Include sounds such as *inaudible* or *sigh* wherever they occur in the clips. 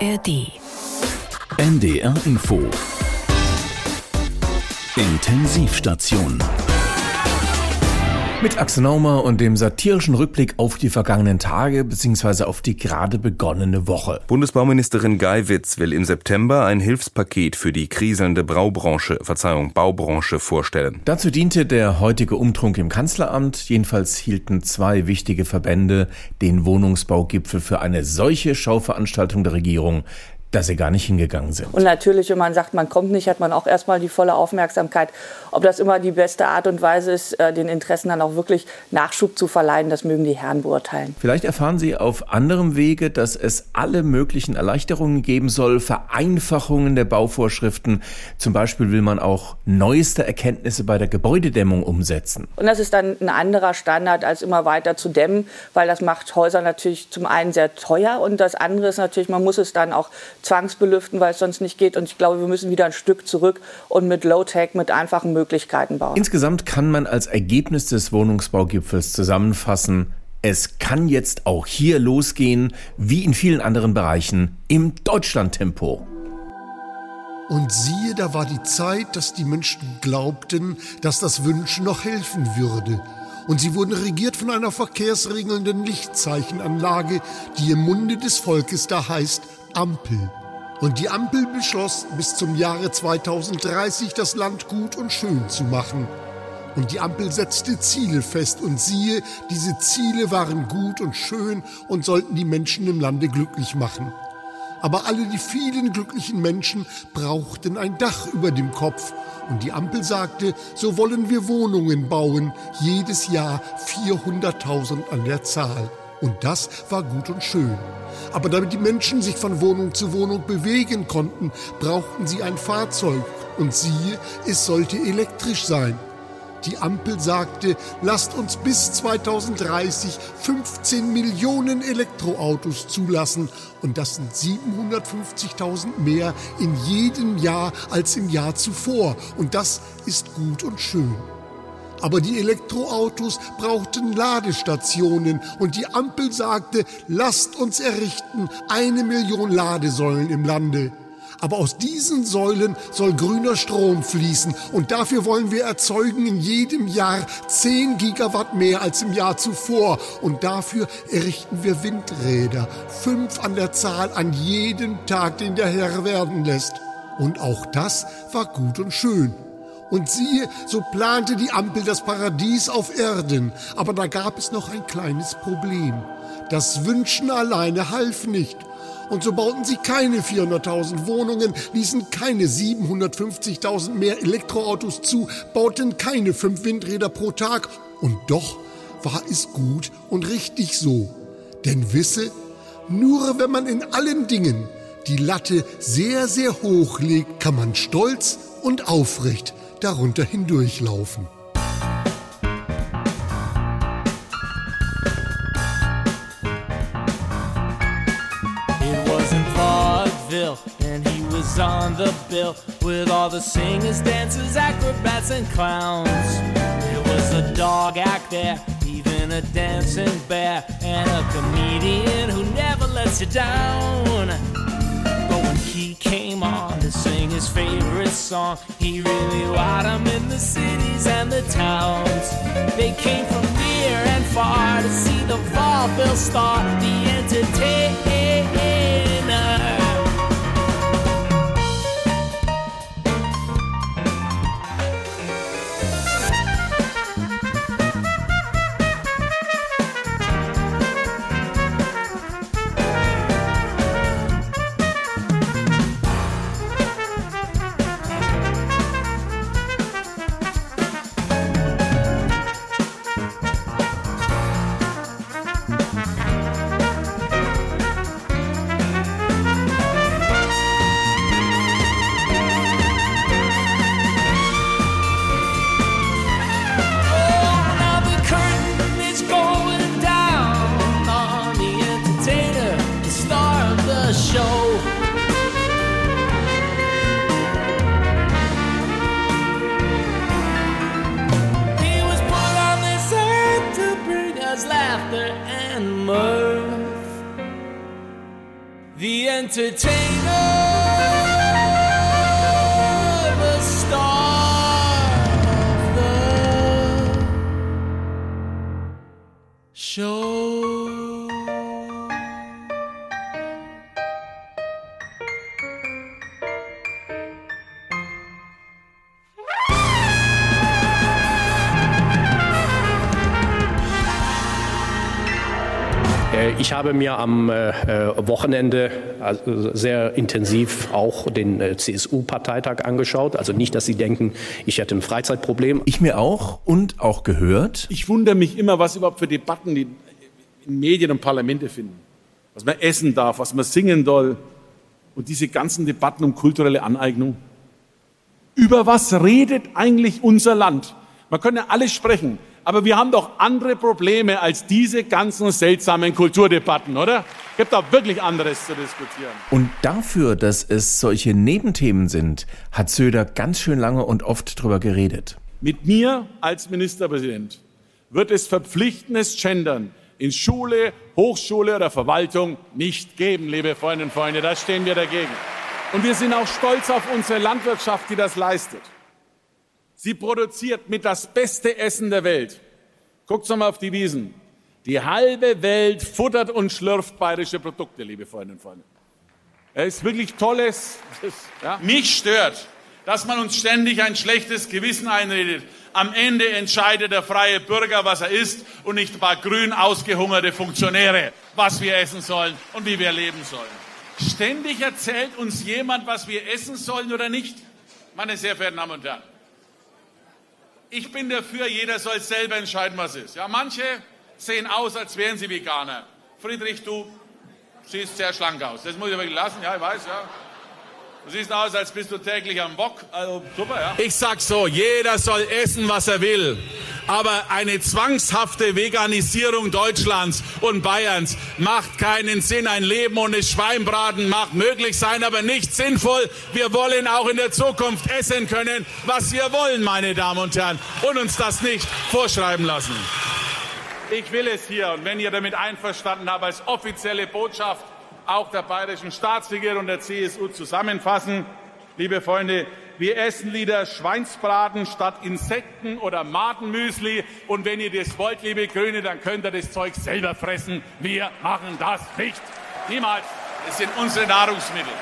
ARD. NDR Info. Intensivstation. Mit Axel Naumer und dem satirischen Rückblick auf die vergangenen Tage bzw. auf die gerade begonnene Woche. Bundesbauministerin Geiwitz will im September ein Hilfspaket für die kriselnde Braubranche, Verzeihung, Baubranche vorstellen. Dazu diente der heutige Umtrunk im Kanzleramt. Jedenfalls hielten zwei wichtige Verbände den Wohnungsbaugipfel für eine solche Schauveranstaltung der Regierung, dass sie gar nicht hingegangen sind. Und natürlich, wenn man sagt, man kommt nicht, hat man auch erstmal die volle Aufmerksamkeit. Ob das immer die beste Art und Weise ist, äh, den Interessen dann auch wirklich Nachschub zu verleihen, das mögen die Herren beurteilen. Vielleicht erfahren Sie auf anderem Wege, dass es alle möglichen Erleichterungen geben soll, Vereinfachungen der Bauvorschriften. Zum Beispiel will man auch neueste Erkenntnisse bei der Gebäudedämmung umsetzen. Und das ist dann ein anderer Standard, als immer weiter zu dämmen, weil das macht Häuser natürlich zum einen sehr teuer und das andere ist natürlich, man muss es dann auch zwangsbelüften, weil es sonst nicht geht. Und ich glaube, wir müssen wieder ein Stück zurück und mit Low-Tech, mit einfachen Möglichkeiten bauen. Insgesamt kann man als Ergebnis des Wohnungsbaugipfels zusammenfassen, es kann jetzt auch hier losgehen, wie in vielen anderen Bereichen, im Deutschlandtempo. Und siehe, da war die Zeit, dass die Menschen glaubten, dass das Wünschen noch helfen würde. Und sie wurden regiert von einer verkehrsregelnden Lichtzeichenanlage, die im Munde des Volkes da heißt Ampel. Und die Ampel beschloss, bis zum Jahre 2030 das Land gut und schön zu machen. Und die Ampel setzte Ziele fest und siehe, diese Ziele waren gut und schön und sollten die Menschen im Lande glücklich machen. Aber alle die vielen glücklichen Menschen brauchten ein Dach über dem Kopf. Und die Ampel sagte, so wollen wir Wohnungen bauen, jedes Jahr 400.000 an der Zahl. Und das war gut und schön. Aber damit die Menschen sich von Wohnung zu Wohnung bewegen konnten, brauchten sie ein Fahrzeug. Und siehe, es sollte elektrisch sein. Die Ampel sagte, lasst uns bis 2030 15 Millionen Elektroautos zulassen. Und das sind 750.000 mehr in jedem Jahr als im Jahr zuvor. Und das ist gut und schön. Aber die Elektroautos brauchten Ladestationen und die Ampel sagte, lasst uns errichten eine Million Ladesäulen im Lande. Aber aus diesen Säulen soll grüner Strom fließen und dafür wollen wir erzeugen in jedem Jahr 10 Gigawatt mehr als im Jahr zuvor. Und dafür errichten wir Windräder, fünf an der Zahl an jedem Tag, den der Herr werden lässt. Und auch das war gut und schön. Und siehe, so plante die Ampel das Paradies auf Erden. Aber da gab es noch ein kleines Problem. Das Wünschen alleine half nicht. Und so bauten sie keine 400.000 Wohnungen, ließen keine 750.000 mehr Elektroautos zu, bauten keine fünf Windräder pro Tag. Und doch war es gut und richtig so. Denn wisse, nur wenn man in allen Dingen die Latte sehr, sehr hoch legt, kann man stolz und aufrecht darunter hindurchlaufen. It was in vaudeville, and he was on the bill with all the singers, dancers, acrobats, and clowns. There was a dog act there, even a dancing bear, and a comedian who never lets you down. He came on to sing his favorite song, he really wowed them in the cities and the towns. They came from near and far to see the vaudeville star, the entertainer. The entertainer, habe mir am äh, äh, Wochenende sehr intensiv auch den CSU-Parteitag angeschaut. Also nicht, dass Sie denken, ich hätte ein Freizeitproblem. Ich mir auch und auch gehört. Ich wundere mich immer, was überhaupt für Debatten die in Medien und Parlamente finden. Was man essen darf, was man singen soll. Und diese ganzen Debatten um kulturelle Aneignung. Über was redet eigentlich unser Land? Man kann ja alles sprechen. Aber wir haben doch andere Probleme als diese ganzen seltsamen Kulturdebatten, oder? Es gibt doch wirklich anderes zu diskutieren. Und dafür, dass es solche Nebenthemen sind, hat Söder ganz schön lange und oft drüber geredet. Mit mir als Ministerpräsident wird es verpflichtendes Gendern in Schule, Hochschule oder Verwaltung nicht geben, liebe Freundinnen und Freunde. Da stehen wir dagegen. Und wir sind auch stolz auf unsere Landwirtschaft, die das leistet. Sie produziert mit das beste Essen der Welt. Guckt mal auf die Wiesen. Die halbe Welt futtert und schlürft bayerische Produkte, liebe Freundinnen und Freunde. Es ist wirklich tolles. Ja. Mich stört, dass man uns ständig ein schlechtes Gewissen einredet. Am Ende entscheidet der freie Bürger, was er isst und nicht ein paar grün ausgehungerte Funktionäre, was wir essen sollen und wie wir leben sollen. Ständig erzählt uns jemand, was wir essen sollen oder nicht. Meine sehr verehrten Damen und Herren, ich bin dafür, jeder soll selber entscheiden, was ist. Ja, manche sehen aus, als wären sie Veganer. Friedrich, du siehst sehr schlank aus. Das muss ich aber lassen, ja, ich weiß, ja. Du siehst aus, als bist du täglich am Bock. Also super, ja. Ich sag so, jeder soll essen, was er will. Aber eine zwangshafte Veganisierung Deutschlands und Bayerns macht keinen Sinn. Ein Leben ohne Schweinbraten mag möglich sein, aber nicht sinnvoll. Wir wollen auch in der Zukunft essen können, was wir wollen, meine Damen und Herren, und uns das nicht vorschreiben lassen. Ich will es hier, und wenn ihr damit einverstanden habt, als offizielle Botschaft auch der bayerischen Staatsregierung und der CSU zusammenfassen. Liebe Freunde, wir essen lieber Schweinsbraten statt Insekten oder Madenmüsli. Und wenn ihr das wollt, liebe Grüne, dann könnt ihr das Zeug selber fressen. Wir machen das nicht. Niemals. Es sind unsere Nahrungsmittel.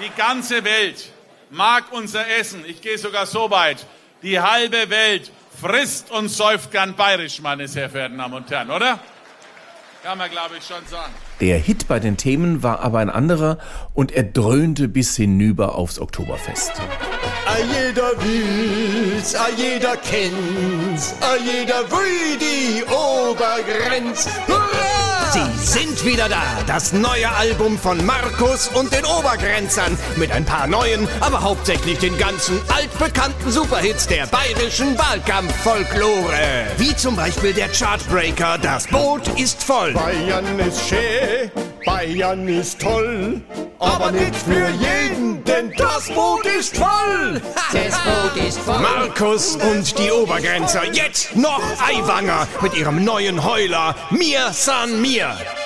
Die ganze Welt mag unser Essen. Ich gehe sogar so weit. Die halbe Welt frisst und säuft gern bayerisch, meine sehr verehrten Damen und Herren, oder? Kann man, glaube ich, schon sagen. Der Hit bei den Themen war aber ein anderer und er dröhnte bis hinüber aufs Oktoberfest. A jeder will's, a jeder kennt's, a jeder will die Obergrenz. Hurra! Sie sind wieder da, das neue Album von Markus und den Obergrenzern. Mit ein paar neuen, aber hauptsächlich den ganzen altbekannten Superhits der bayerischen Wahlkampffolklore. Wie zum Beispiel der Chartbreaker Das Boot ist voll. Bayern ist schön, Bayern ist toll, aber nicht für jeden, denn das Boot ist voll. *laughs* Das Boot ist voll. Markus und die Obergrenzer, jetzt noch Eiwanger mit ihrem neuen Heuler Mir San Mir. día.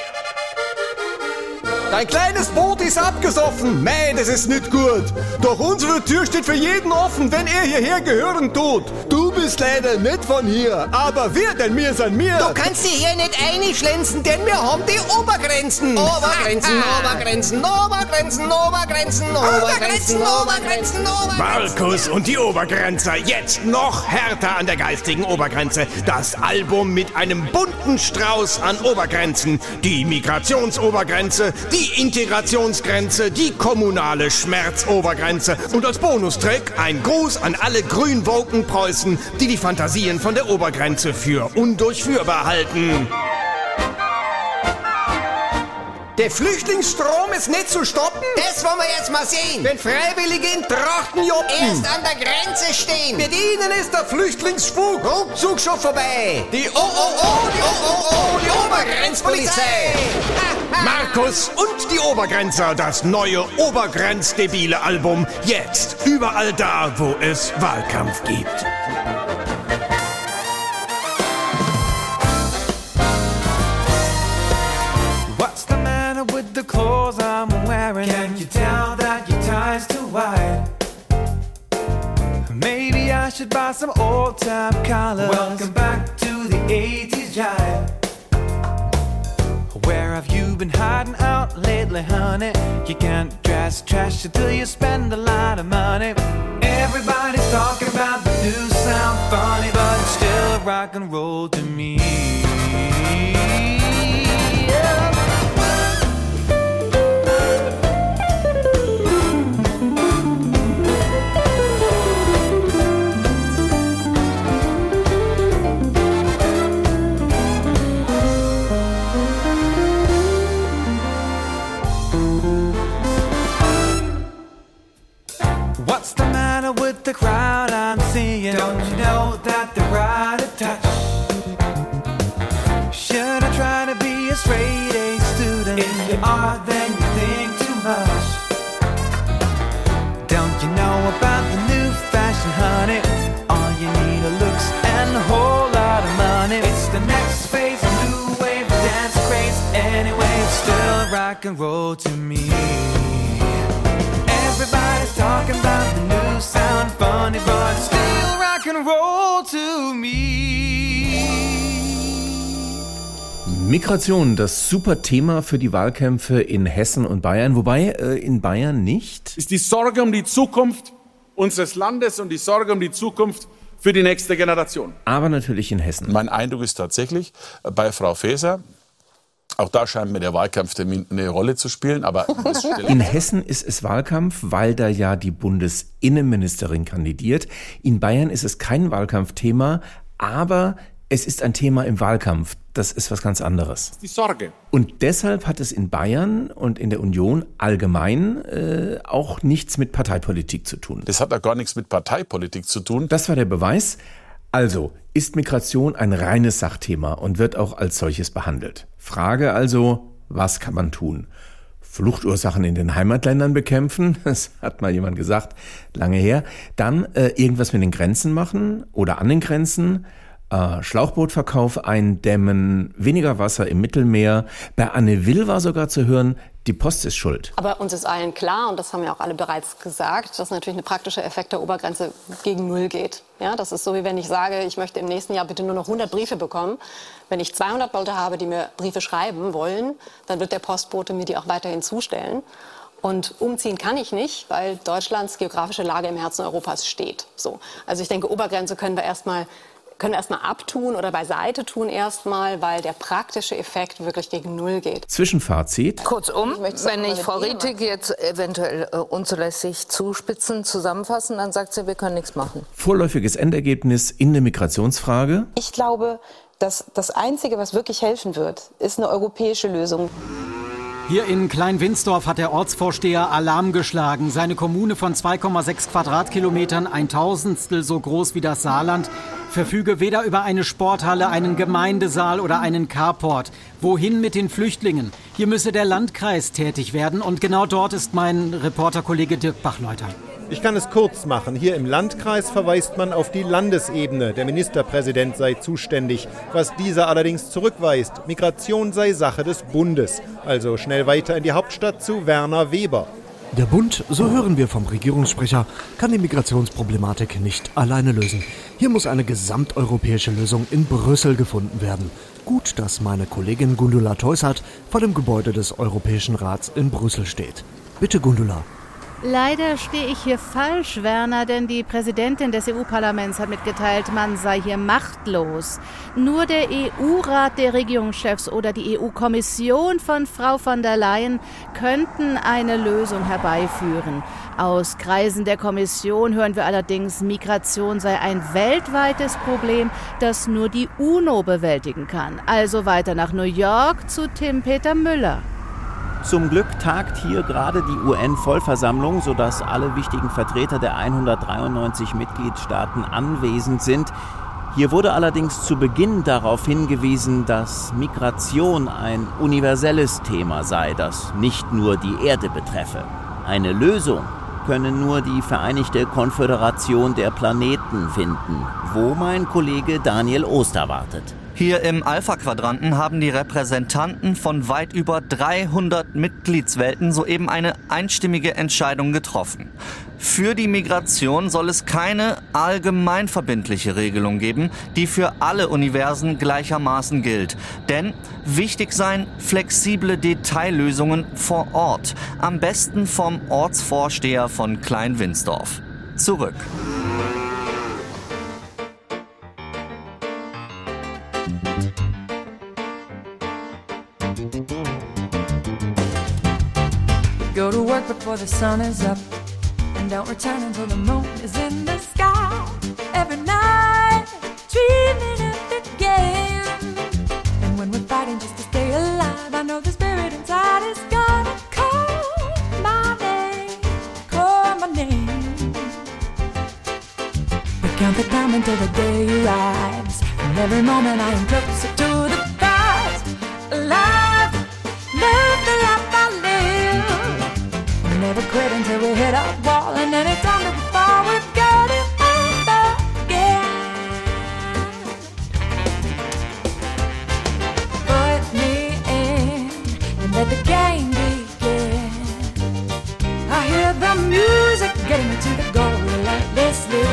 Dein kleines Boot ist abgesoffen. Mei, das ist nicht gut. Doch unsere Tür steht für jeden offen, wenn er hierher gehören tut. Du bist leider nicht von hier, aber wir, denn wir sind wir. Du kannst dich hier nicht einschlänzen, denn wir haben die Obergrenzen. Obergrenzen, Obergrenzen, Obergrenzen, Obergrenzen, Obergrenzen, Obergrenzen, Obergrenzen. Markus und die Obergrenzer, jetzt noch härter an der geistigen Obergrenze. Das Album mit einem bunten Strauß an Obergrenzen. Die Migrationsobergrenze, die Integrationsgrenze, die kommunale Schmerzobergrenze und als Bonustrack ein Gruß an alle grünwoken Preußen, die die Fantasien von der Obergrenze für undurchführbar halten. Der Flüchtlingsstrom ist nicht zu stoppen. Das wollen wir jetzt mal sehen. Wenn Freiwillige in Trachten joppen. Erst an der Grenze stehen. Mit ihnen ist der Flüchtlingsspuk Ruckzuck schon vorbei. Die Oh, die Oh, die Obergrenzpolizei. Markus und die Obergrenzer, das neue Obergrenzdebile Album. Jetzt überall da, wo es Wahlkampf gibt. You buy some old time colors. Welcome back to the 80s jive. Where have you been hiding out lately, honey? You can't dress trash until you spend a lot of money. Everybody's talking about the new sound funny, but it's still rock and roll to me. The crowd I'm seeing? Don't you know that they're out of touch? Should I try to be a straight A student? If you are, then you think too much. Don't you know about the new fashion, honey? All you need are looks and a whole lot of money. It's the next phase new wave dance craze. Anyway, it's still rock and roll to me. Everybody's talking about the new sound funny, but it's still rock and roll to me. Migration, das super Thema für die Wahlkämpfe in Hessen und Bayern, wobei äh, in Bayern nicht. Ist die Sorge um die Zukunft unseres Landes und die Sorge um die Zukunft für die nächste Generation. Aber natürlich in Hessen. Mein Eindruck ist tatsächlich äh, bei Frau Faeser, auch da scheint mir der Wahlkampftermin eine Rolle zu spielen, aber *laughs* In Hessen ist es Wahlkampf, weil da ja die Bundesinnenministerin kandidiert. In Bayern ist es kein Wahlkampfthema, aber es ist ein Thema im Wahlkampf. Das ist was ganz anderes. die Sorge. Und deshalb hat es in Bayern und in der Union allgemein äh, auch nichts mit Parteipolitik zu tun. das hat ja gar nichts mit Parteipolitik zu tun. Das war der Beweis. Also, ist Migration ein reines Sachthema und wird auch als solches behandelt? Frage also, was kann man tun? Fluchtursachen in den Heimatländern bekämpfen, *laughs* das hat mal jemand gesagt, lange her. Dann äh, irgendwas mit den Grenzen machen oder an den Grenzen. Äh, Schlauchbootverkauf eindämmen, weniger Wasser im Mittelmeer. Bei Anne Will war sogar zu hören, die Post ist schuld. Aber uns ist allen klar, und das haben ja auch alle bereits gesagt, dass natürlich ein praktischer Effekt der Obergrenze gegen Null geht. Ja, das ist so, wie wenn ich sage, ich möchte im nächsten Jahr bitte nur noch 100 Briefe bekommen. Wenn ich 200 Leute habe, die mir Briefe schreiben wollen, dann wird der Postbote mir die auch weiterhin zustellen. Und umziehen kann ich nicht, weil Deutschlands geografische Lage im Herzen Europas steht. So. Also ich denke, Obergrenze können wir erstmal können wir erstmal abtun oder beiseite tun erstmal, weil der praktische Effekt wirklich gegen Null geht. Zwischenfazit. Kurzum, es wenn ich Frau Rietig jetzt eventuell äh, unzulässig zuspitzen, zusammenfassen, dann sagt sie, wir können nichts machen. Vorläufiges Endergebnis in der Migrationsfrage. Ich glaube, dass das Einzige, was wirklich helfen wird, ist eine europäische Lösung. Hier in Klein-Winsdorf hat der Ortsvorsteher Alarm geschlagen. Seine Kommune von 2,6 Quadratkilometern, ein Tausendstel so groß wie das Saarland, verfüge weder über eine Sporthalle, einen Gemeindesaal oder einen Carport. Wohin mit den Flüchtlingen? Hier müsse der Landkreis tätig werden und genau dort ist mein Reporterkollege Dirk Bachleuter. Ich kann es kurz machen. Hier im Landkreis verweist man auf die Landesebene. Der Ministerpräsident sei zuständig. Was dieser allerdings zurückweist, Migration sei Sache des Bundes. Also schnell weiter in die Hauptstadt zu Werner Weber. Der Bund, so hören wir vom Regierungssprecher, kann die Migrationsproblematik nicht alleine lösen. Hier muss eine gesamteuropäische Lösung in Brüssel gefunden werden. Gut, dass meine Kollegin Gundula Teusert vor dem Gebäude des Europäischen Rats in Brüssel steht. Bitte, Gundula. Leider stehe ich hier falsch, Werner, denn die Präsidentin des EU-Parlaments hat mitgeteilt, man sei hier machtlos. Nur der EU-Rat der Regierungschefs oder die EU-Kommission von Frau von der Leyen könnten eine Lösung herbeiführen. Aus Kreisen der Kommission hören wir allerdings, Migration sei ein weltweites Problem, das nur die UNO bewältigen kann. Also weiter nach New York zu Tim Peter Müller. Zum Glück tagt hier gerade die UN-Vollversammlung, sodass alle wichtigen Vertreter der 193 Mitgliedstaaten anwesend sind. Hier wurde allerdings zu Beginn darauf hingewiesen, dass Migration ein universelles Thema sei, das nicht nur die Erde betreffe. Eine Lösung könne nur die Vereinigte Konföderation der Planeten finden, wo mein Kollege Daniel Oster wartet. Hier im Alpha-Quadranten haben die Repräsentanten von weit über 300 Mitgliedswelten soeben eine einstimmige Entscheidung getroffen. Für die Migration soll es keine allgemeinverbindliche Regelung geben, die für alle Universen gleichermaßen gilt. Denn wichtig seien flexible Detaillösungen vor Ort, am besten vom Ortsvorsteher von Klein-Winsdorf. Zurück. Before the sun is up. And don't return until the moon is in the sky. Every night, dreaming of the game. And when we're fighting just to stay alive, I know the spirit inside is gonna call my name. Call my name. We count the time until the day arrives. And every moment I am closer quit until we hit our wall. And anytime that we fall, we've got it over again. Put me in and let the game begin. I hear the music getting me to the goal relentlessly.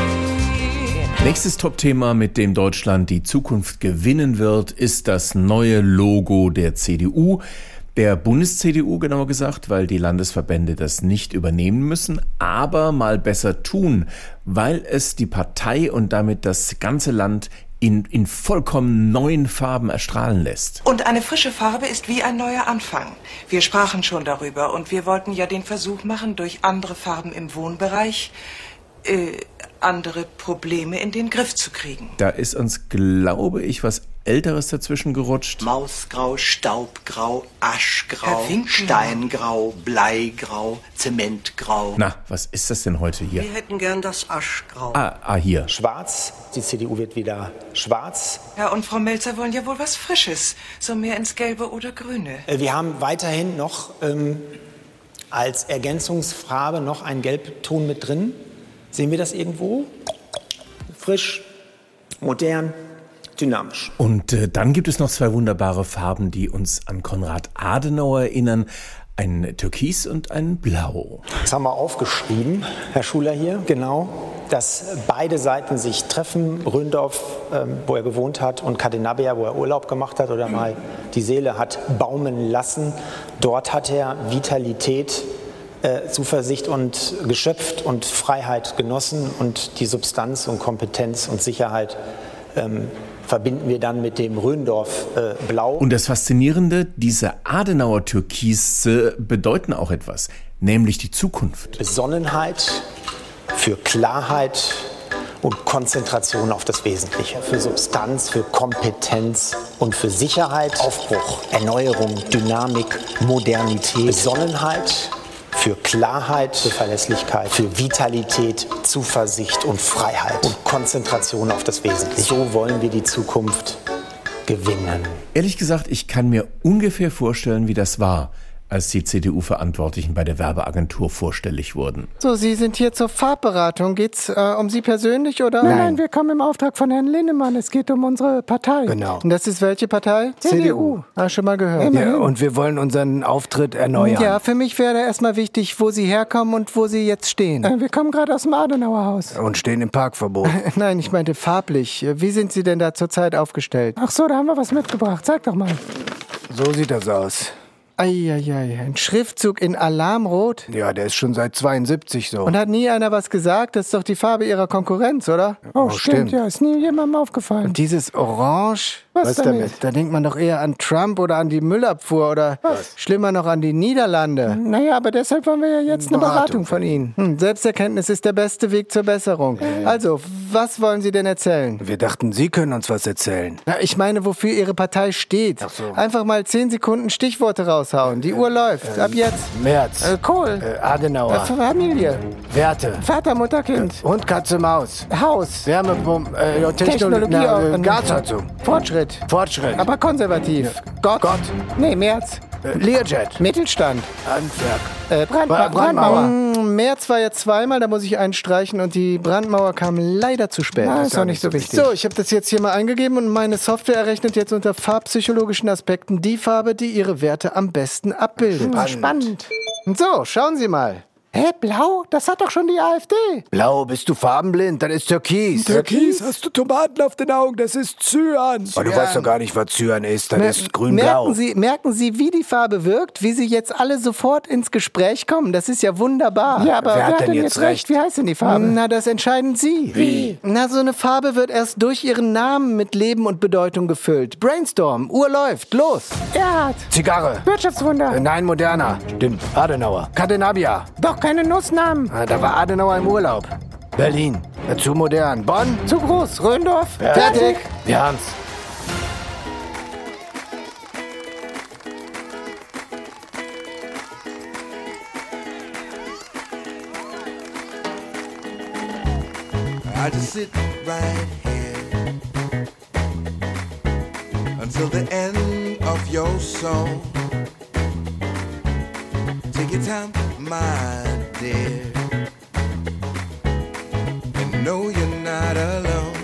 Nächstes Top-Thema, mit dem Deutschland die Zukunft gewinnen wird, ist das neue Logo der CDU. Der Bundes-CDU genauer gesagt, weil die Landesverbände das nicht übernehmen müssen, aber mal besser tun, weil es die Partei und damit das ganze Land in, in vollkommen neuen Farben erstrahlen lässt. Und eine frische Farbe ist wie ein neuer Anfang. Wir sprachen schon darüber und wir wollten ja den Versuch machen, durch andere Farben im Wohnbereich äh, andere Probleme in den Griff zu kriegen. Da ist uns, glaube ich, was Älteres dazwischen gerutscht. Mausgrau, Staubgrau, Aschgrau. Steingrau, Bleigrau, Zementgrau. Na, was ist das denn heute hier? Wir hätten gern das Aschgrau. Ah, ah hier. Schwarz. Die CDU wird wieder schwarz. Ja, und Frau Melzer wollen ja wohl was Frisches. So mehr ins Gelbe oder Grüne. Äh, Wir haben weiterhin noch ähm, als Ergänzungsfarbe noch einen Gelbton mit drin. Sehen wir das irgendwo? Frisch, modern, dynamisch. Und äh, dann gibt es noch zwei wunderbare Farben, die uns an Konrad Adenauer erinnern. Ein Türkis und ein Blau. Das haben wir aufgeschrieben, Herr Schuler hier, genau, dass beide Seiten sich treffen. Röndorf, ähm, wo er gewohnt hat, und Cadenabia, wo er Urlaub gemacht hat oder mal die Seele hat baumen lassen. Dort hat er Vitalität, äh, Zuversicht und geschöpft und Freiheit genossen und die Substanz und Kompetenz und Sicherheit ähm, verbinden wir dann mit dem Röndorf äh, Blau. Und das Faszinierende, diese Adenauer Türkise bedeuten auch etwas, nämlich die Zukunft. Besonnenheit, für Klarheit und Konzentration auf das Wesentliche. Für Substanz, für Kompetenz und für Sicherheit, Aufbruch, Erneuerung, Dynamik, Modernität, Besonnenheit. Für Klarheit, für Verlässlichkeit, für Vitalität, Zuversicht und Freiheit und Konzentration auf das Wesentliche. So wollen wir die Zukunft gewinnen. Ehrlich gesagt, ich kann mir ungefähr vorstellen, wie das war, als die CDU-Verantwortlichen bei der Werbeagentur vorstellig wurden. So, Sie sind hier zur Farbberatung. Geht's äh, um Sie persönlich oder? Nein, nein, wir kommen im Auftrag von Herrn Linnemann. Es geht um unsere Partei. Genau. Und das ist welche Partei? CDU. Ah, schon mal gehört. Ja, und wir wollen unseren Auftritt erneuern. Ja, für mich wäre erstmal wichtig, wo Sie herkommen und wo Sie jetzt stehen. Äh, Wir kommen gerade aus dem Adenauer Haus. Und stehen im Parkverbot. *laughs* Nein, ich meinte farblich. Wie sind Sie denn da zurzeit aufgestellt? Ach so, da haben wir was mitgebracht. Sag doch mal. So sieht das aus. Eieiei, ein Schriftzug in Alarmrot? Ja, der ist schon seit 72 so. Und hat nie einer was gesagt? Das ist doch die Farbe Ihrer Konkurrenz, oder? Oh, stimmt, ja, ist nie jemandem aufgefallen. Und dieses Orange? Was damit? Da denkt man doch eher an Trump oder an die Müllabfuhr oder schlimmer noch an die Niederlande. Naja, aber deshalb wollen wir ja jetzt eine Beratung von Ihnen. Hm, Selbsterkenntnis ist der beste Weg zur Besserung. Also, was wollen Sie denn erzählen? Wir dachten, Sie können uns was erzählen. Na, ich meine, wofür Ihre Partei steht. Einfach mal zehn Sekunden Stichworte raushauen. Die Uhr läuft. Ab jetzt. März. Äh, Kohl. Äh, Adenauer. Äh, Familie. Werte. Vater, Mutter, Kind. Hund, Katze, Maus. Haus. Wärmepumpe. Äh, Technologie. Na, äh, ähm, Gasheizung. Fortschritt. Fortschritt. Aber konservativ. Gott. Gott. Nee, März. Äh, Learjet. Mittelstand. Handwerk. Äh, Brandma Bra- Brandmauer. Mm, März war ja zweimal, da muss ich einstreichen und die Brandmauer kam leider zu spät. Na, ist auch nicht so wichtig. So, ich habe das jetzt hier mal eingegeben und meine Software errechnet jetzt unter farbpsychologischen Aspekten die Farbe, die ihre Werte am besten abbildet. Hm, spannend. Und so, schauen Sie mal. Hä, blau? Das hat doch schon die AfD. Blau, bist du farbenblind? Dann ist Türkis. Türkis? hast du Tomaten auf den Augen? Das ist Cyan. Oh, du Cyan. weißt doch gar nicht, was Cyan ist. Das Mer- ist grün-blau. Merken Sie, merken Sie, wie die Farbe wirkt, wie Sie jetzt alle sofort ins Gespräch kommen? Das ist ja wunderbar. Ja, aber wer, hat denn jetzt recht? Wie heißt denn die Farbe? Na, das entscheiden Sie. Wie? Na, so eine Farbe wird erst durch ihren Namen mit Leben und Bedeutung gefüllt. Brainstorm, Uhr läuft, los. Erhard. Zigarre. Wirtschaftswunder. Äh, Nein, moderner. Stimmt. Adenauer. Cadenabia. Doch keine Nussnamen. Ah, da war Adenauer im Urlaub. Berlin. Ja, zu modern. Bonn. Zu groß. Röndorf. Fertig. Wir haben's. I just sit right here until the end of your song. Your time, my dear, and know you're not alone.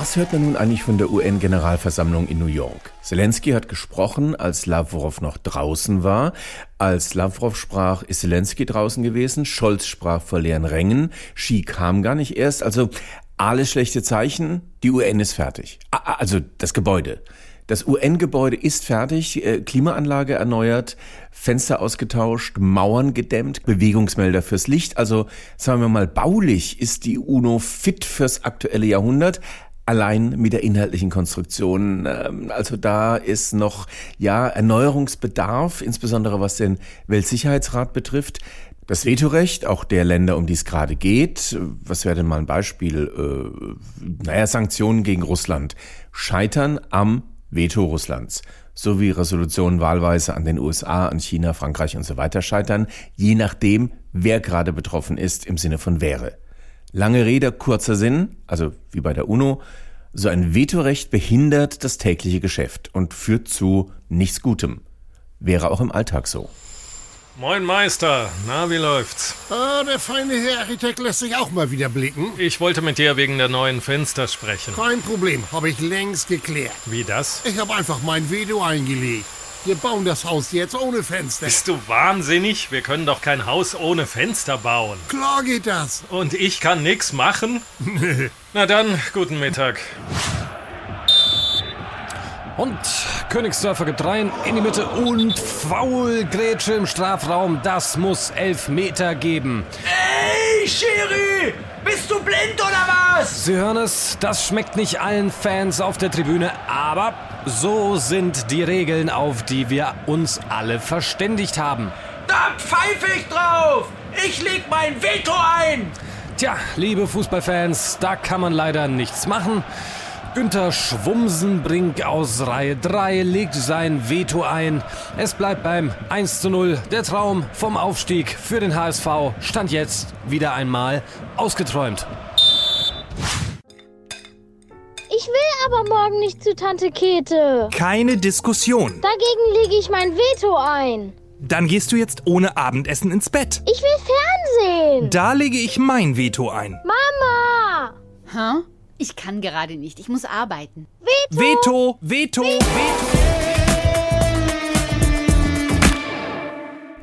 Was hört man nun eigentlich von der UN-Generalversammlung in New York? Zelensky hat gesprochen, als Lavrov noch draußen war. Als Lavrov sprach, ist Zelensky draußen gewesen. Scholz sprach vor leeren Rängen. Xi kam gar nicht erst. Also alles schlechte Zeichen. Die UN ist fertig. Also das Gebäude. Das UN-Gebäude ist fertig, äh, Klimaanlage erneuert, Fenster ausgetauscht, Mauern gedämmt, Bewegungsmelder fürs Licht. Also sagen wir mal, baulich ist die UNO fit fürs aktuelle Jahrhundert. Allein mit der inhaltlichen Konstruktion. ähm, Also da ist noch, ja, Erneuerungsbedarf, insbesondere was den Weltsicherheitsrat betrifft. Das Vetorecht, auch der Länder, um die es gerade geht, was wäre denn mal ein Beispiel? Äh, naja, Sanktionen gegen Russland scheitern am Veto Russlands, sowie Resolutionen wahlweise an den USA, an China, Frankreich und so weiter scheitern, je nachdem, wer gerade betroffen ist im Sinne von wäre. Lange Rede, kurzer Sinn, also wie bei der UNO, so ein Vetorecht behindert das tägliche Geschäft und führt zu nichts Gutem. Wäre auch im Alltag so. Moin Meister, na, wie läuft's? Ah, der feine Herr Architekt lässt sich auch mal wieder blicken. Ich wollte mit dir wegen der neuen Fenster sprechen. Kein Problem, habe ich längst geklärt. Wie das? Ich habe einfach mein Veto eingelegt. Wir bauen das Haus jetzt ohne Fenster. Bist du wahnsinnig? Wir können doch kein Haus ohne Fenster bauen. Klar geht das. Und ich kann nix machen? Na dann, guten Mittag. Und Königsdörfer gibt rein in die Mitte und Foul Grätsche im Strafraum. Das muss elf Meter geben. Ey, Schiri! Bist du blind oder was? Sie hören es, das schmeckt nicht allen Fans auf der Tribüne, aber so sind die Regeln, auf die wir uns alle verständigt haben. Da pfeife ich drauf! Ich leg mein Veto ein! Tja, liebe Fußballfans, da kann man leider nichts machen. Günther Schwumsenbrink aus Reihe 3 legt sein Veto ein. Es bleibt beim 1 zu 0. Der Traum vom Aufstieg für den HSV stand jetzt wieder einmal ausgeträumt. Ich will aber morgen nicht zu Tante Käthe. Keine Diskussion. Dagegen lege ich mein Veto ein. Dann gehst du jetzt ohne Abendessen ins Bett. Ich will Fernsehen. Da lege ich mein Veto ein. Mama! Hä? Ich kann gerade nicht. Ich muss arbeiten. Veto, Veto, Veto.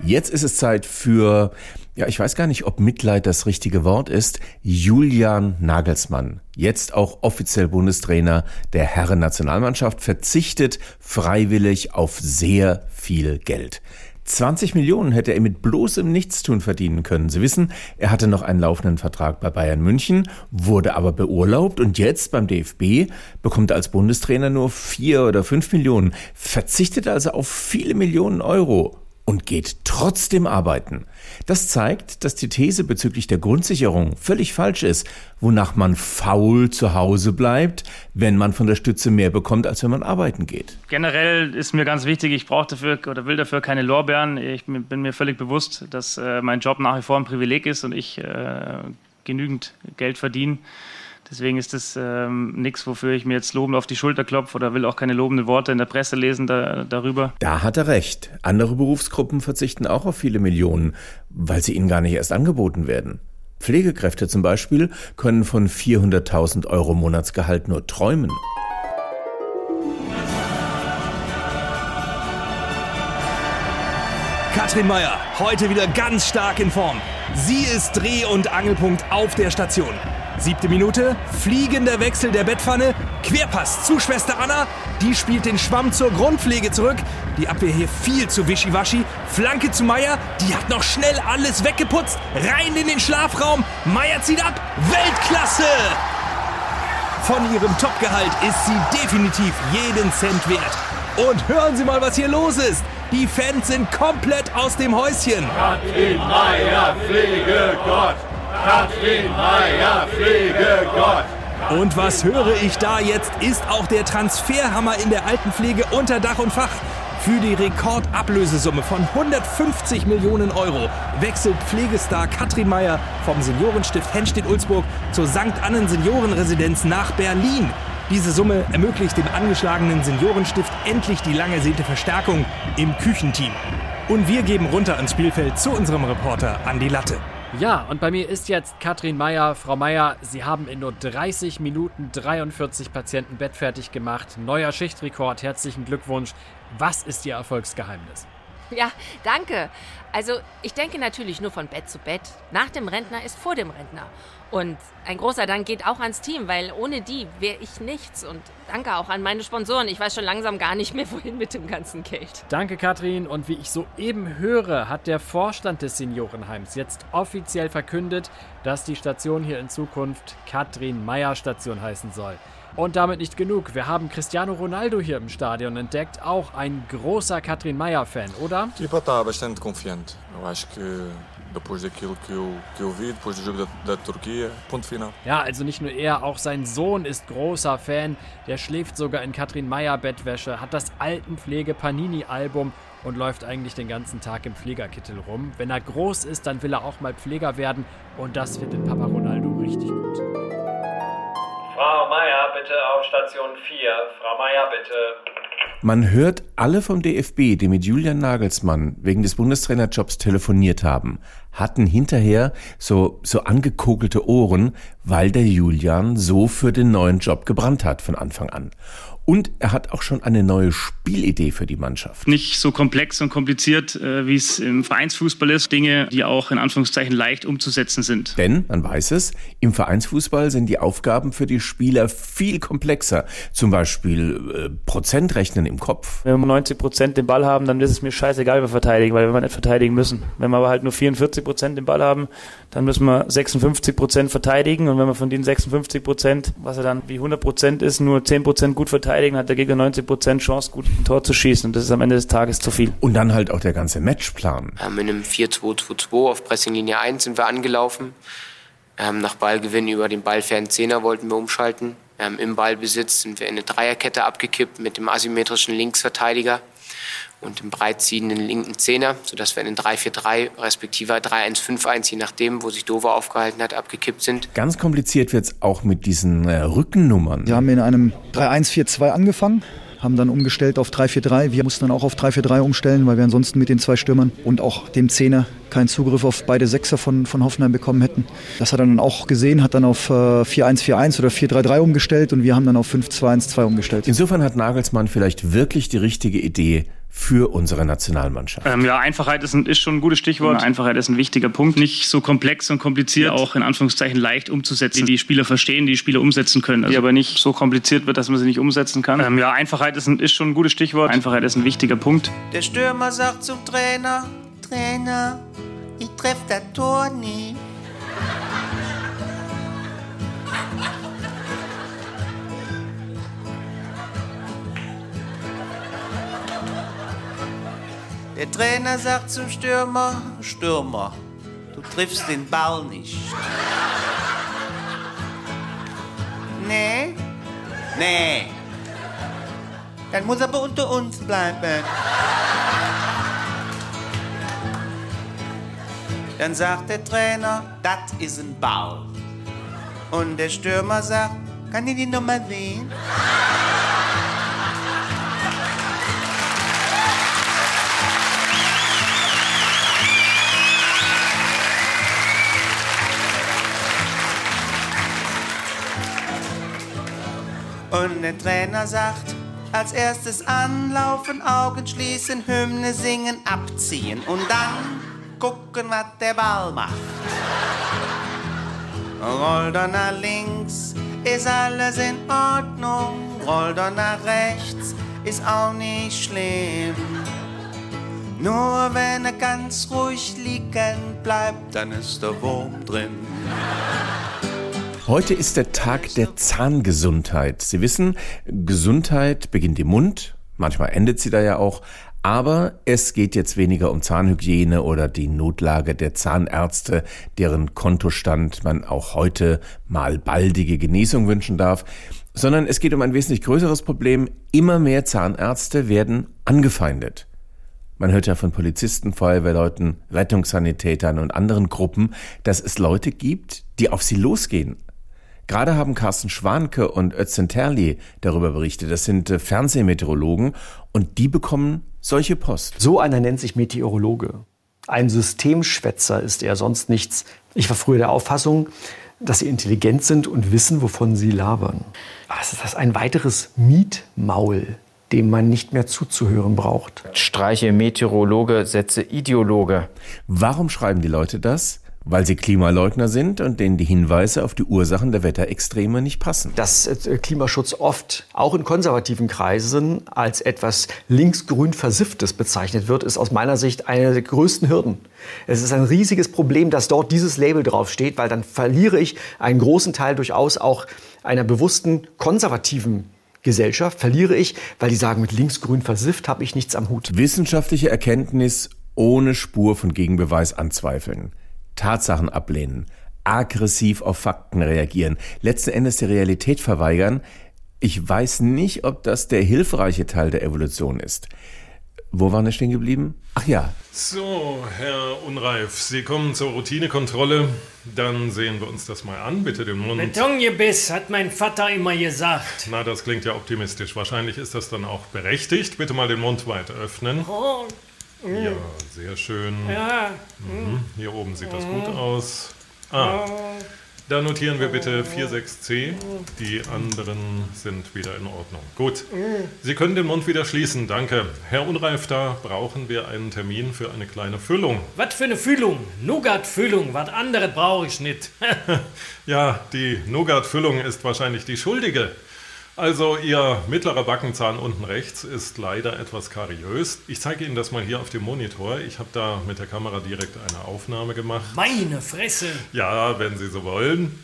Jetzt ist es Zeit für, ja, ich weiß gar nicht, ob Mitleid das richtige Wort ist, Julian Nagelsmann, jetzt auch offiziell Bundestrainer der Herren-Nationalmannschaft, verzichtet freiwillig auf sehr viel Geld. 20 Millionen hätte er mit bloßem Nichtstun verdienen können. Sie wissen, er hatte noch einen laufenden Vertrag bei Bayern München, wurde aber beurlaubt und jetzt beim DFB bekommt er als Bundestrainer nur vier oder fünf Millionen, verzichtet also auf viele Millionen Euro und geht trotzdem arbeiten. Das zeigt, dass die These bezüglich der Grundsicherung völlig falsch ist, wonach man faul zu Hause bleibt, wenn man von der Stütze mehr bekommt, als wenn man arbeiten geht. Generell ist mir ganz wichtig, ich brauche dafür oder will dafür keine Lorbeeren. Ich bin mir völlig bewusst, dass äh, mein Job nach wie vor ein Privileg ist und ich äh, genügend Geld verdiene. Deswegen ist das ähm, nichts, wofür ich mir jetzt lobend auf die Schulter klopfe oder will auch keine lobenden Worte in der Presse lesen da, darüber. Da hat er recht. Andere Berufsgruppen verzichten auch auf viele Millionen, weil sie ihnen gar nicht erst angeboten werden. Pflegekräfte zum Beispiel können von 400.000 Euro Monatsgehalt nur träumen. Katrin Meyer, heute wieder ganz stark in Form. Sie ist Dreh- und Angelpunkt auf der Station. Siebte Minute, fliegender Wechsel der Bettpfanne, Querpass zu Schwester Anna, die spielt den Schwamm zur Grundpflege zurück. Die Abwehr hier viel zu wischiwaschi. Flanke zu Meier, die hat noch schnell alles weggeputzt. Rein in den Schlafraum, Meier zieht ab, Weltklasse! Von ihrem Topgehalt ist sie definitiv jeden Cent wert. Und hören Sie mal, was hier los ist. Die Fans sind komplett aus dem Häuschen. Katrin Meier, Pflege Gott! Katrin Meier, Pflege Gott! Und was höre ich da jetzt, ist auch der Transferhammer in der Altenpflege unter Dach und Fach. Für die Rekordablösesumme von 150 Millionen Euro wechselt Pflegestar Katrin Meier vom Seniorenstift Henstedt-Ulzburg zur St. Annen Seniorenresidenz nach Berlin. Diese Summe ermöglicht dem angeschlagenen Seniorenstift endlich die lang ersehnte Verstärkung im Küchenteam. Und wir geben runter ans Spielfeld zu unserem Reporter Andi Latte. Ja, und bei mir ist jetzt Katrin Meyer. Frau Meyer, Sie haben in nur 30 Minuten 43 Patienten bettfertig gemacht. Neuer Schichtrekord. Herzlichen Glückwunsch. Was ist Ihr Erfolgsgeheimnis? Ja, danke. Also, ich denke natürlich nur von Bett zu Bett. Nach dem Rentner ist vor dem Rentner. Und ein großer Dank geht auch ans Team, weil ohne die wäre ich nichts. Und danke auch an meine Sponsoren. Ich weiß schon langsam gar nicht mehr, *laughs* wohin mit dem ganzen Geld. Danke, Katrin. Und wie ich soeben höre, hat der Vorstand des Seniorenheims jetzt offiziell verkündet, dass die Station hier in Zukunft Katrin Meyer Station heißen soll. Und damit nicht genug. Wir haben Cristiano Ronaldo hier im Stadion entdeckt. Auch ein großer Katrin Meyer-Fan, oder? Tipo, tá bastante confiante. Eu acho que depois daquilo que eu, que eu vi, depois do jogo da, da Turquia, ponto final. Ja, also nicht nur er, auch sein Sohn ist großer Fan. Der schläft sogar in Katrin Meyer Bettwäsche, hat das Altenpflege Panini-Album und läuft eigentlich den ganzen Tag im Pflegerkittel rum. Wenn er groß ist, dann will er auch mal Pfleger werden und das findet Papa Ronaldo richtig gut. Frau Meier, bitte auf Station 4. Frau Meier, bitte. Man hört alle vom DFB, die mit Julian Nagelsmann wegen des Bundestrainerjobs telefoniert haben, hatten hinterher so, so angekokelte Ohren, weil der Julian so für den neuen Job gebrannt hat von Anfang an. Und er hat auch schon eine neue Spielidee für die Mannschaft. Nicht so komplex und kompliziert, äh, wie es im Vereinsfußball ist. Dinge, die auch in Anführungszeichen leicht umzusetzen sind. Denn, man weiß es, im Vereinsfußball sind die Aufgaben für die Spieler viel komplexer. Zum Beispiel äh, Prozentrechnen im Kopf. Wenn wir 90 Prozent den Ball haben, dann ist es mir scheißegal, wir verteidigen, weil wir nicht verteidigen müssen. Wenn wir aber halt nur 44 Prozent den Ball haben, dann müssen wir 56 Prozent verteidigen. Und wenn wir von den 56 Prozent, was er dann wie 100 Prozent ist, nur 10 Prozent gut verteidigen, hat der Gegner 90 Prozent Chance, gut ein Tor zu schießen. Und das ist am Ende des Tages zu viel. Und dann halt auch der ganze Matchplan. Ähm, in einem 4-2-2-2 auf Pressinglinie 1 sind wir angelaufen. Ähm, nach Ballgewinn über den ballfernen Zehner wollten wir umschalten. Ähm, Im Ballbesitz sind wir in eine Dreierkette abgekippt mit dem asymmetrischen Linksverteidiger. Und im breitziehenden linken Zehner, sodass wir in den 3-4-3 respektive 3-1-5-1, je nachdem, wo sich Dover aufgehalten hat, abgekippt sind. Ganz kompliziert wird es auch mit diesen äh, Rückennummern. Wir haben in einem 3-1-4-2 angefangen haben dann umgestellt auf 3-4-3. Wir mussten dann auch auf 3-4-3 umstellen, weil wir ansonsten mit den zwei Stürmern und auch dem Zehner keinen Zugriff auf beide Sechser von, von Hoffenheim bekommen hätten. Das hat er dann auch gesehen, hat dann auf äh, 4-1-4-1 oder 4-3-3 umgestellt und wir haben dann auf 5-2-1-2 umgestellt. Insofern hat Nagelsmann vielleicht wirklich die richtige Idee für unsere Nationalmannschaft? Ähm, ja, Einfachheit ist, ein, ist, schon ein gutes Stichwort. Einfachheit ist ein wichtiger Punkt. Nicht so komplex und kompliziert, auch in Anführungszeichen leicht umzusetzen, die die Spieler verstehen, die die Spieler umsetzen können. Also, die aber nicht so kompliziert wird, dass man sie nicht umsetzen kann. Ähm, ja, Einfachheit ist, ein, ist schon ein gutes Stichwort. Einfachheit ist ein wichtiger Punkt. Der Stürmer sagt zum Trainer, Trainer, ich treffe das Tor nie. Der Trainer sagt zum Stürmer, Stürmer, du triffst den Ball nicht. Nee? Nee. Dann muss er aber unter uns bleiben. Dann sagt der Trainer, das ist ein Ball. Und der Stürmer sagt, kann ich die nochmal sehen? Und der Trainer sagt, als erstes anlaufen, Augen schließen, Hymne singen, abziehen und dann gucken, was der Ball macht. Roll doch nach links, ist alles in Ordnung. Roll doch nach rechts, ist auch nicht schlimm. Nur wenn er ganz ruhig liegen bleibt, dann ist der Wurm drin. Heute ist der Tag der Zahngesundheit. Sie wissen, Gesundheit beginnt im Mund, manchmal endet sie da ja auch, aber es geht jetzt weniger um Zahnhygiene oder die Notlage der Zahnärzte, deren Kontostand man auch heute mal baldige Genesung wünschen darf, sondern es geht um ein wesentlich größeres Problem. Immer mehr Zahnärzte werden angefeindet. Man hört ja von Polizisten, Feuerwehrleuten, Rettungssanitätern und anderen Gruppen, dass es Leute gibt, die auf sie losgehen, Gerade haben Carsten Schwanke und Özzen Terli darüber berichtet. Das sind äh, Fernsehmeteorologen und die bekommen solche Post. So einer nennt sich Meteorologe. Ein Systemschwätzer ist er sonst nichts. Ich war früher der Auffassung, dass sie intelligent sind und wissen, wovon sie labern. Aber es ist das ein weiteres Mietmaul, dem man nicht mehr zuzuhören braucht. Streiche Meteorologe, Sätze Ideologe. Warum schreiben die Leute das? Weil sie Klimaleugner sind und denen die Hinweise auf die Ursachen der Wetterextreme nicht passen. Dass äh, Klimaschutz oft auch in konservativen Kreisen als etwas linksgrün versifftes bezeichnet wird, ist aus meiner Sicht eine der größten Hürden. Es ist ein riesiges Problem, dass dort dieses Label draufsteht, weil dann verliere ich einen großen Teil durchaus auch einer bewussten konservativen Gesellschaft verliere ich, weil die sagen, mit linksgrün versifft habe ich nichts am Hut. Wissenschaftliche Erkenntnis ohne Spur von Gegenbeweis anzweifeln. Tatsachen ablehnen, aggressiv auf Fakten reagieren, letzten Endes die Realität verweigern, ich weiß nicht, ob das der hilfreiche Teil der Evolution ist. Wo waren wir stehen geblieben? Ach ja. So, Herr Unreif, Sie kommen zur Routinekontrolle. Dann sehen wir uns das mal an. Bitte den Mund. Betongebiss, hat mein Vater immer gesagt. Na, das klingt ja optimistisch. Wahrscheinlich ist das dann auch berechtigt. Bitte mal den Mund weit öffnen. Oh, ja, sehr schön. Ja. Mhm. Hier oben sieht das gut aus. Ah, da notieren wir bitte 46C. Die anderen sind wieder in Ordnung. Gut. Sie können den Mund wieder schließen, danke. Herr Unreif, da brauchen wir einen Termin für eine kleine Füllung. Was für eine Füllung? Nougat-Füllung, was anderes brauche ich nicht. *laughs* ja, die Nougat-Füllung ist wahrscheinlich die schuldige. Also Ihr mittlerer Backenzahn unten rechts ist leider etwas kariös. Ich zeige Ihnen das mal hier auf dem Monitor. Ich habe da mit der Kamera direkt eine Aufnahme gemacht. Meine Fresse! Ja, wenn Sie so wollen.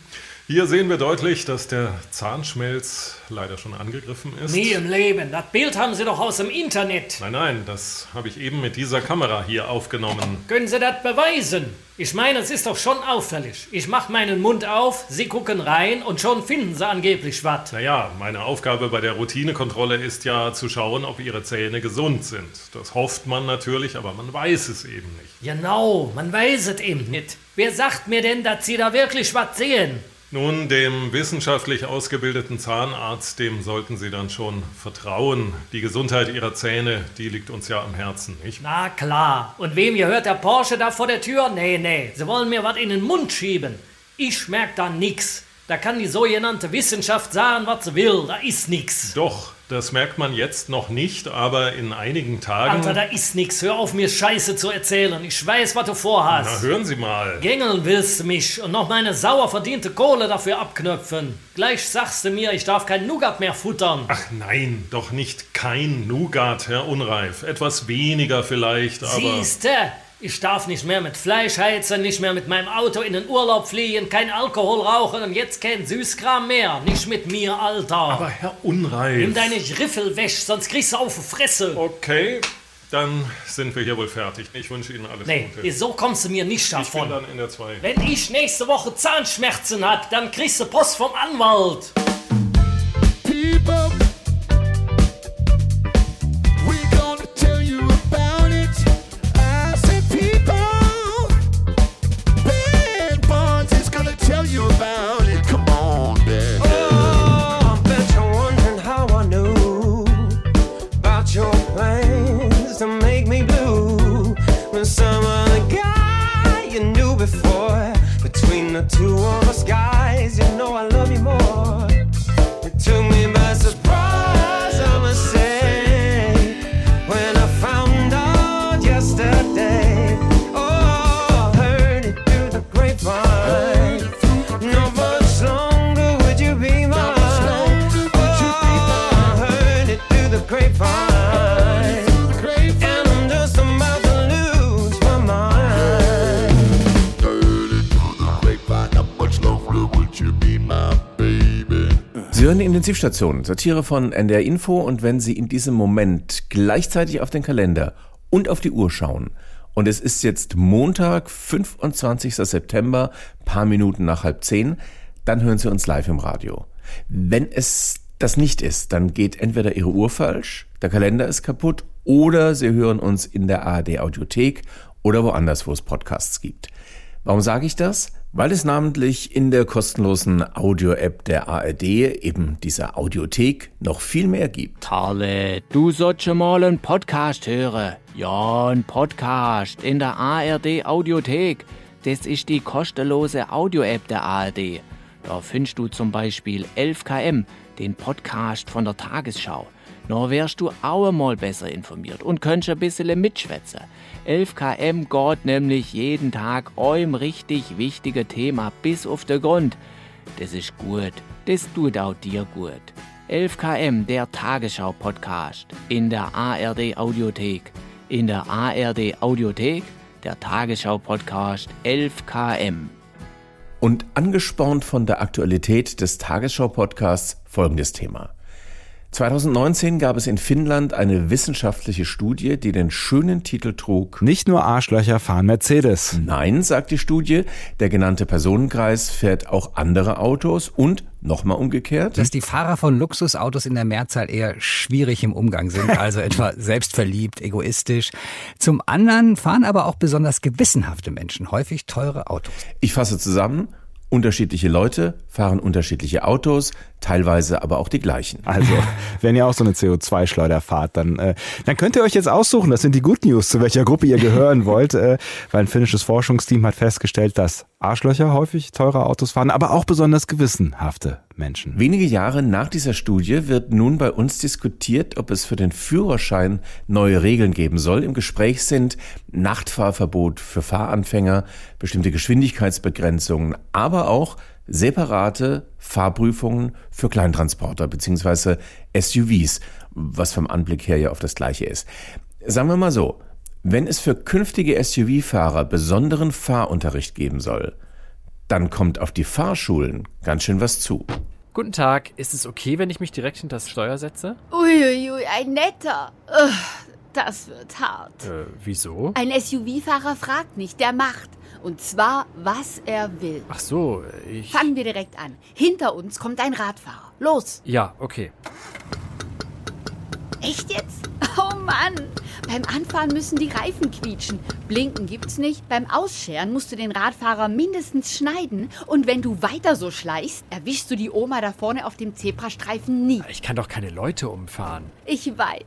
Hier sehen wir deutlich, dass der Zahnschmelz leider schon angegriffen ist. Nie im Leben. Das Bild haben Sie doch aus dem Internet. Nein, nein, das habe ich eben mit dieser Kamera hier aufgenommen. Können Sie das beweisen? Ich meine, es ist doch schon auffällig. Ich mache meinen Mund auf, Sie gucken rein und schon finden Sie angeblich was. Naja, meine Aufgabe bei der Routinekontrolle ist ja zu schauen, ob Ihre Zähne gesund sind. Das hofft man natürlich, aber man weiß es eben nicht. Genau, man weiß es eben nicht. Wer sagt mir denn, dass Sie da wirklich was sehen? Nun, dem wissenschaftlich ausgebildeten Zahnarzt, dem sollten Sie dann schon vertrauen. Die Gesundheit Ihrer Zähne, die liegt uns ja am Herzen, nicht? Na klar. Und wem gehört der Porsche da vor der Tür? Nee, nee. Sie wollen mir was in den Mund schieben. Ich merk da nix. Da kann die sogenannte Wissenschaft sagen, was sie will. Da ist nix. Doch, das merkt man jetzt noch nicht, aber in einigen Tagen. Alter, da ist nix. Hör auf, mir Scheiße zu erzählen. Ich weiß, was du vorhast. Na, hören Sie mal. Gängeln willst du mich und noch meine sauer verdiente Kohle dafür abknöpfen. Gleich sagst du mir, ich darf kein Nougat mehr futtern. Ach nein, doch nicht kein Nougat, Herr Unreif. Etwas weniger vielleicht, aber. Siehste, ich darf nicht mehr mit Fleisch heizen, nicht mehr mit meinem Auto in den Urlaub fliehen, kein Alkohol rauchen und jetzt kein Süßkram mehr. Nicht mit mir, Alter. Aber Herr Unreif. Nimm deine Griffel weg, sonst kriegst du auf die Fresse. Okay, dann sind wir hier wohl fertig. Ich wünsche Ihnen alles Nee, Gute. so kommst du mir nicht Ich davon. bin dann in der 2. Wenn ich nächste Woche Zahnschmerzen hab, dann kriegst du Post vom Anwalt. Intensivstation, Satire von NDR Info und wenn Sie in diesem Moment gleichzeitig auf den Kalender und auf die Uhr schauen und es ist jetzt Montag, 25. September, paar Minuten nach halb zehn, dann hören Sie uns live im Radio. Wenn es das nicht ist, dann geht entweder Ihre Uhr falsch, der Kalender ist kaputt oder Sie hören uns in der ARD Audiothek oder woanders, wo es Podcasts gibt. Warum sage ich das? Weil es namentlich in der kostenlosen Audio-App der ARD, eben dieser Audiothek, noch viel mehr gibt. Tarle, du sollst schon mal einen Podcast hören. Ja, ein Podcast in der ARD Audiothek. Das ist die kostenlose Audio-App der ARD. Da findest du zum Beispiel 11KM, den Podcast von der Tagesschau. Nur wärst du auch mal besser informiert und könntest ein bisschen mitschwätzen. 11KM geht nämlich jeden Tag eurem richtig wichtige Thema bis auf den Grund. Das ist gut. Das tut auch dir gut. 11KM, der Tagesschau-Podcast. In der ARD Audiothek. In der ARD Audiothek, der Tagesschau-Podcast 11KM. Und angespornt von der Aktualität des Tagesschau-Podcasts folgendes Thema. 2019 gab es in Finnland eine wissenschaftliche Studie, die den schönen Titel trug Nicht nur Arschlöcher fahren Mercedes. Nein, sagt die Studie, der genannte Personenkreis fährt auch andere Autos und nochmal umgekehrt. Dass die Fahrer von Luxusautos in der Mehrzahl eher schwierig im Umgang sind, *laughs* also etwa selbstverliebt, egoistisch. Zum anderen fahren aber auch besonders gewissenhafte Menschen häufig teure Autos. Ich fasse zusammen. Unterschiedliche Leute fahren unterschiedliche Autos, teilweise aber auch die gleichen. Also, *laughs* wenn ihr auch so eine CO2-Schleuder fahrt, dann, äh, dann könnt ihr euch jetzt aussuchen, das sind die Good News, zu welcher Gruppe ihr gehören wollt, äh, weil ein finnisches Forschungsteam hat festgestellt, dass Arschlöcher häufig teure Autos fahren, aber auch besonders gewissenhafte Menschen. Wenige Jahre nach dieser Studie wird nun bei uns diskutiert, ob es für den Führerschein neue Regeln geben soll. Im Gespräch sind Nachtfahrverbot für Fahranfänger, bestimmte Geschwindigkeitsbegrenzungen, aber auch separate Fahrprüfungen für Kleintransporter bzw. SUVs, was vom Anblick her ja auf das gleiche ist. Sagen wir mal so, wenn es für künftige SUV-Fahrer besonderen Fahrunterricht geben soll, dann kommt auf die Fahrschulen ganz schön was zu. Guten Tag, ist es okay, wenn ich mich direkt hinter das Steuer setze? Uiuiui, ein netter. Ugh, Das wird hart. Äh, wieso? Ein SUV-Fahrer fragt nicht, der macht. Und zwar, was er will. Ach so, ich. Fangen wir direkt an. Hinter uns kommt ein Radfahrer. Los. Ja, okay. Echt jetzt? Oh Mann. Beim Anfahren müssen die Reifen quietschen. Blinken gibt's nicht. Beim Ausscheren musst du den Radfahrer mindestens schneiden. Und wenn du weiter so schleichst, erwischst du die Oma da vorne auf dem Zebrastreifen nie. Ich kann doch keine Leute umfahren. Ich weiß.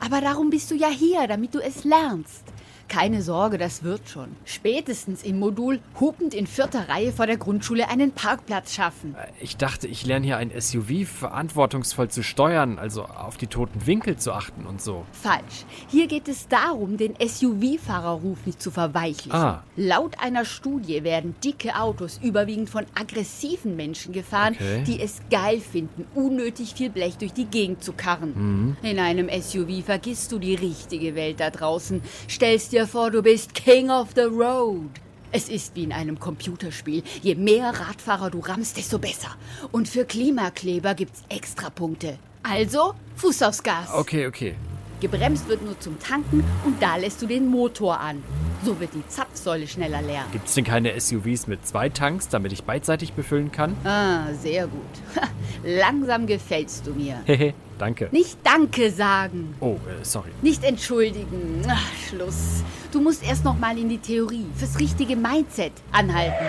Aber darum bist du ja hier, damit du es lernst. Keine Sorge, das wird schon. Spätestens im Modul hupend in vierter Reihe vor der Grundschule einen Parkplatz schaffen. Ich dachte, ich lerne hier ein SUV verantwortungsvoll zu steuern, also auf die toten Winkel zu achten und so. Falsch. Hier geht es darum, den SUV-Fahrerruf nicht zu verweichlichen. Ah. Laut einer Studie werden dicke Autos überwiegend von aggressiven Menschen gefahren, Okay. die es geil finden, unnötig viel Blech durch die Gegend zu karren. Mhm. In einem SUV vergisst du die richtige Welt da draußen. Stellst dir vor, du bist King of the Road. Es ist wie in einem Computerspiel. Je mehr Radfahrer du rammst, desto besser. Und für Klimakleber gibt's Extrapunkte. Also, Fuß aufs Gas. Okay, okay. Gebremst wird nur zum Tanken und da lässt du den Motor an. So wird die Zapfsäule schneller leer. Gibt es denn keine SUVs mit zwei Tanks, damit ich beidseitig befüllen kann? Ah, sehr gut. *laughs* Langsam gefällst du mir. Hehe, *laughs* danke. Nicht Danke sagen. Oh, äh, sorry. Nicht entschuldigen. Ach, Schluss. Du musst erst noch mal in die Theorie fürs richtige Mindset anhalten.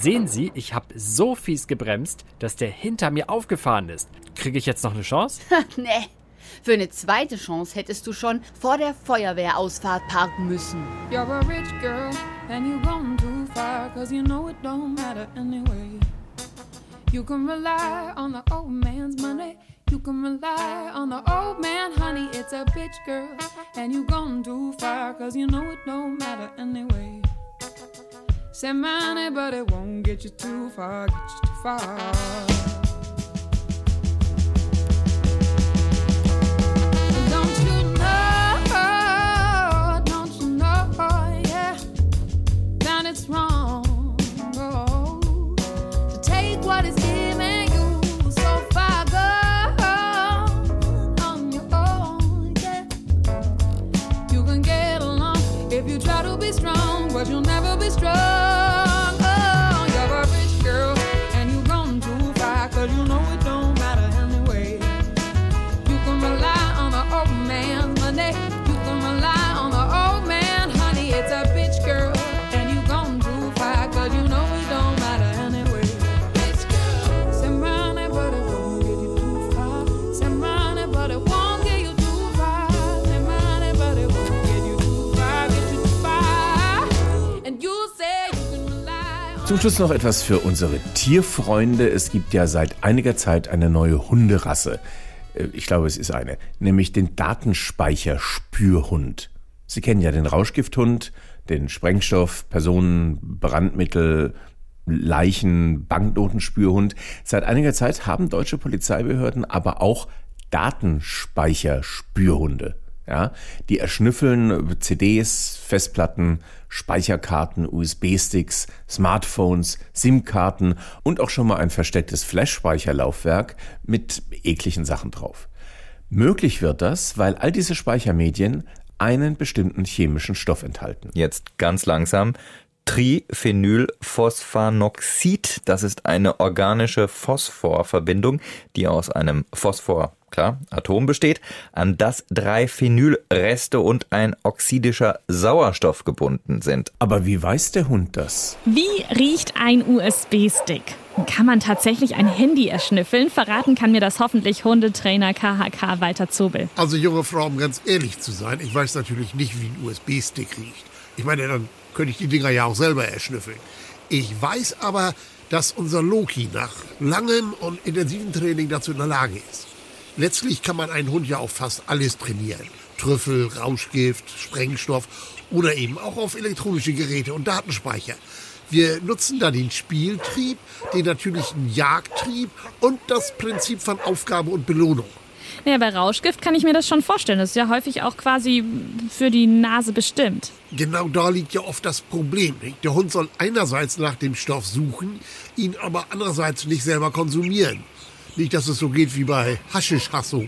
Sehen Sie, ich habe so fies gebremst, dass der hinter mir aufgefahren ist. Kriege ich jetzt noch eine Chance? *laughs* nee. Für eine zweite Chance hättest du schon vor der Feuerwehrausfahrt parken müssen. You're a rich girl and you've gone too far cause you know it don't matter anyway. You can rely on the old man's money. You can rely on the old man, honey. It's a bitch girl and you've gone too far cause you know it don't matter anyway. Say money, but it won't get you too far, get you too far. Zum Schluss noch etwas für unsere Tierfreunde. Es gibt ja seit einiger Zeit eine neue Hunderasse. Äh, Ich glaube, es ist eine, nämlich den Datenspeicherspürhund. Sie kennen ja den Rauschgifthund, den Sprengstoff, Personen, Brandmittel, Leichen, Banknotenspürhund. Seit einiger Zeit haben deutsche Polizeibehörden aber auch Datenspeicherspürhunde. Ja, die erschnüffeln CDs, Festplatten, Speicherkarten, USB-Sticks, Smartphones, SIM-Karten und auch schon mal ein verstecktes Flash-Speicherlaufwerk mit ekligen Sachen drauf. Möglich wird das, weil all diese Speichermedien einen bestimmten chemischen Stoff enthalten. Jetzt ganz langsam. Triphenylphosphanoxid, das ist eine organische Phosphorverbindung, die aus einem Phosphor, klar, Atom besteht, an das drei Phenylreste und ein oxidischer Sauerstoff gebunden sind. Aber wie weiß der Hund das? Wie riecht ein USB-Stick? Kann man tatsächlich ein Handy erschnüffeln? Verraten kann mir das hoffentlich Hundetrainer KHK Walter Zobel. Also junge Frau, um ganz ehrlich zu sein, ich weiß natürlich nicht, wie ein USB-Stick riecht. Ich meine, dann könnte ich die Dinger ja auch selber erschnüffeln. Ich weiß aber, dass unser Loki nach langem und intensivem Training dazu in der Lage ist. Letztlich kann man einen Hund ja auf fast alles trainieren. Trüffel, Rauschgift, Sprengstoff oder eben auch auf elektronische Geräte und Datenspeicher. Wir nutzen da den Spieltrieb, den natürlichen Jagdtrieb und das Prinzip von Aufgabe und Belohnung. Naja, bei Rauschgift kann ich mir das schon vorstellen. Das ist ja häufig auch quasi für die Nase bestimmt. Genau da liegt ja oft das Problem. Nicht? Der Hund soll einerseits nach dem Stoff suchen, ihn aber andererseits nicht selber konsumieren. Nicht, dass es so geht wie bei Haschisch Hasso.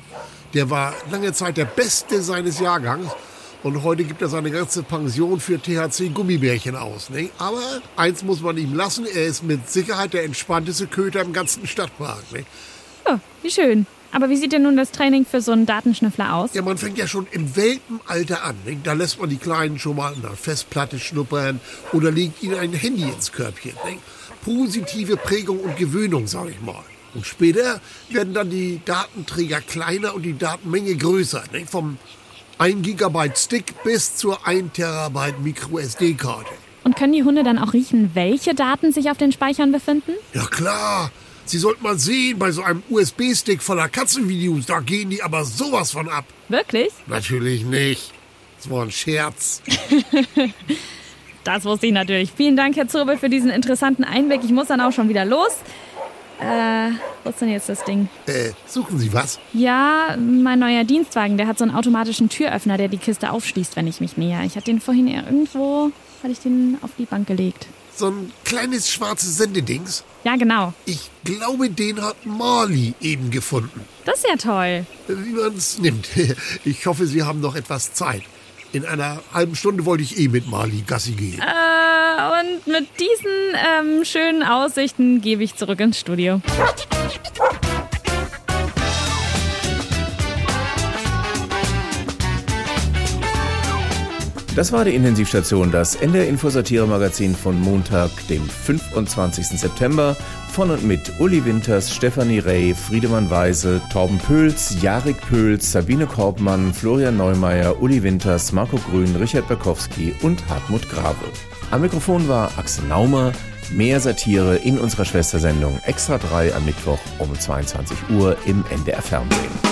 Der war lange Zeit der Beste seines Jahrgangs und heute gibt er seine ganze Pension für THC-Gummibärchen aus. Ne? Aber eins muss man ihm lassen, er ist mit Sicherheit der entspannteste Köter im ganzen Stadtpark. Ne? Ja, wie schön. Aber wie sieht denn nun das Training für so einen Datenschnüffler aus? Ja, man fängt ja schon im Welpenalter an. Ne? Da lässt man die Kleinen schon mal an der Festplatte schnuppern oder legt ihnen ein Handy ins Körbchen. Ne? Positive Prägung und Gewöhnung, sag ich mal. Und später werden dann die Datenträger kleiner und die Datenmenge größer. Ne? Vom 1 Gigabyte Stick bis zur 1 Terabyte Micro SD-Karte. Und können die Hunde dann auch riechen, welche Daten sich auf den Speichern befinden? Ja klar. Sie sollten mal sehen, bei so einem USB-Stick voller Katzenvideos, da gehen die aber sowas von ab. Wirklich? Natürlich nicht. Das war ein Scherz. *laughs* Das wusste ich natürlich. Vielen Dank, Herr Zurbel, für diesen interessanten Einblick. Ich muss dann auch schon wieder los. Äh, wo ist denn jetzt das Ding? Äh, suchen Sie was? Ja, mein neuer Dienstwagen, der hat so einen automatischen Türöffner, der die Kiste aufschließt, wenn ich mich näher. Ich hatte den vorhin irgendwo, hatte ich den auf die Bank gelegt. So ein kleines schwarzes Sendedings? Ja, genau. Ich glaube, den hat Marley eben gefunden. Das ist ja toll. Wie man es nimmt. *laughs* Ich hoffe, Sie haben noch etwas Zeit. In einer halben Stunde wollte ich eh mit Marley Gassi gehen. Äh, und mit diesen ähm, schönen Aussichten gebe ich zurück ins Studio. Das war die Intensivstation, das NDR Infosatire Magazin von Montag, dem 25. September von und mit Uli Winters, Stefanie Rey, Friedemann Weise, Torben Pöls, Jarik Pöls, Sabine Korbmann, Florian Neumeier, Uli Winters, Marco Grün, Richard Berkowski und Hartmut Grave. Am Mikrofon war Axel Naumer. Mehr Satire in unserer Schwestersendung Extra 3 am Mittwoch um 22 Uhr im NDR Fernsehen.